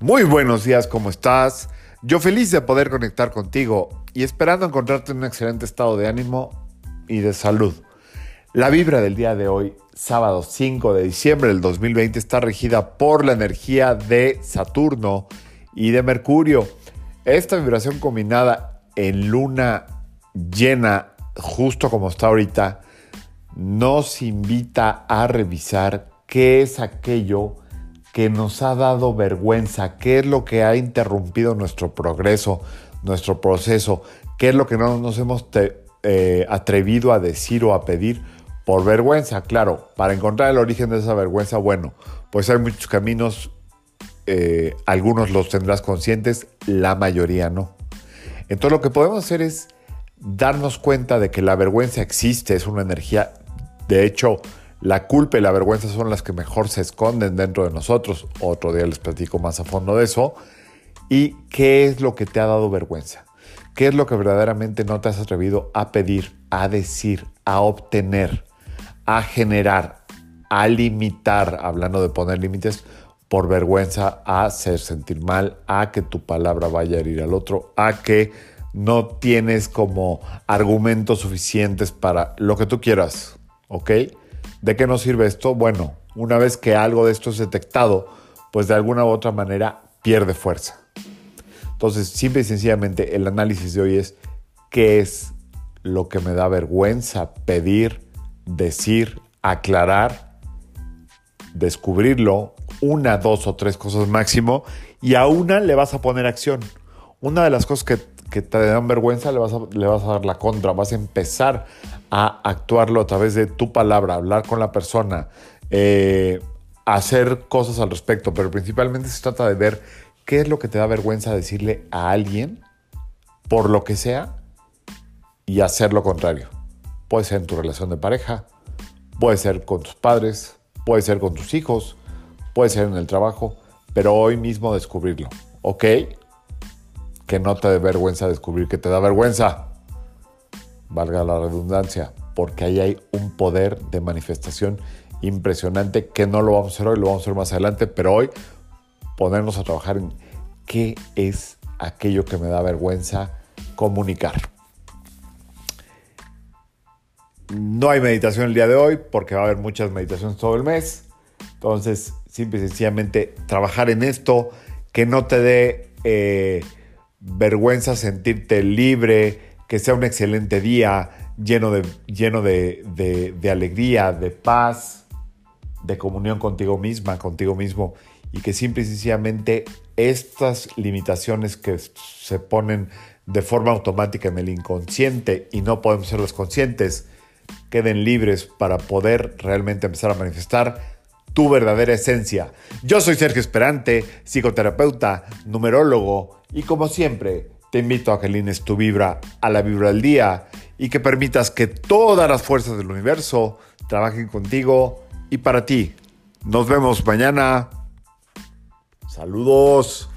Muy buenos días, ¿cómo estás? Yo feliz de poder conectar contigo y esperando encontrarte en un excelente estado de ánimo y de salud. La vibra del día de hoy, sábado 5 de diciembre del 2020, está regida por la energía de Saturno y de Mercurio. Esta vibración combinada en luna llena, justo como está ahorita, nos invita a revisar qué es aquello que nos ha dado vergüenza, qué es lo que ha interrumpido nuestro progreso, nuestro proceso, qué es lo que no nos hemos eh, atrevido a decir o a pedir por vergüenza. Claro, para encontrar el origen de esa vergüenza, bueno, pues hay muchos caminos, eh, algunos los tendrás conscientes, la mayoría no. Entonces lo que podemos hacer es darnos cuenta de que la vergüenza existe, es una energía, de hecho, la culpa y la vergüenza son las que mejor se esconden dentro de nosotros. Otro día les platico más a fondo de eso. ¿Y qué es lo que te ha dado vergüenza? ¿Qué es lo que verdaderamente no te has atrevido a pedir, a decir, a obtener, a generar, a limitar, hablando de poner límites, por vergüenza, a hacer sentir mal, a que tu palabra vaya a herir al otro, a que no tienes como argumentos suficientes para lo que tú quieras, ¿ok? ¿De qué nos sirve esto? Bueno, una vez que algo de esto es detectado, pues de alguna u otra manera pierde fuerza. Entonces, simple y sencillamente, el análisis de hoy es qué es lo que me da vergüenza pedir, decir, aclarar, descubrirlo, una, dos o tres cosas máximo, y a una le vas a poner acción. Una de las cosas que, te dan vergüenza le vas, a, le vas a dar la contra, vas a empezar a actuarlo a través de tu palabra, hablar con la persona, eh, hacer cosas al respecto, pero principalmente se trata de ver qué es lo que te da vergüenza decirle a alguien, por lo que sea, y hacer lo contrario. Puede ser en tu relación de pareja, puede ser con tus padres, puede ser con tus hijos, puede ser en el trabajo, pero hoy mismo descubrirlo, ¿ok? Que no te dé vergüenza descubrir que te da vergüenza valga la redundancia, porque ahí hay un poder de manifestación impresionante que no lo vamos a hacer hoy, lo vamos a hacer más adelante, pero hoy ponernos a trabajar en qué es aquello que me da vergüenza comunicar. No hay meditación el día de hoy porque va a haber muchas meditaciones todo el mes. Entonces, simple y sencillamente trabajar en esto, que no te dé eh, vergüenza sentirte libre, que sea un excelente día lleno de, lleno de, alegría, de paz, de comunión contigo misma, contigo mismo, y que simple y sencillamente estas limitaciones que se ponen de forma automática en el inconsciente y no podemos ser los conscientes, queden libres para poder realmente empezar a manifestar tu verdadera esencia. Yo soy Sergio Esperante, psicoterapeuta, numerólogo y como siempre, te invito a que alines tu vibra a la vibra del día y que permitas que todas las fuerzas del universo trabajen contigo y para ti. Nos vemos mañana. Saludos.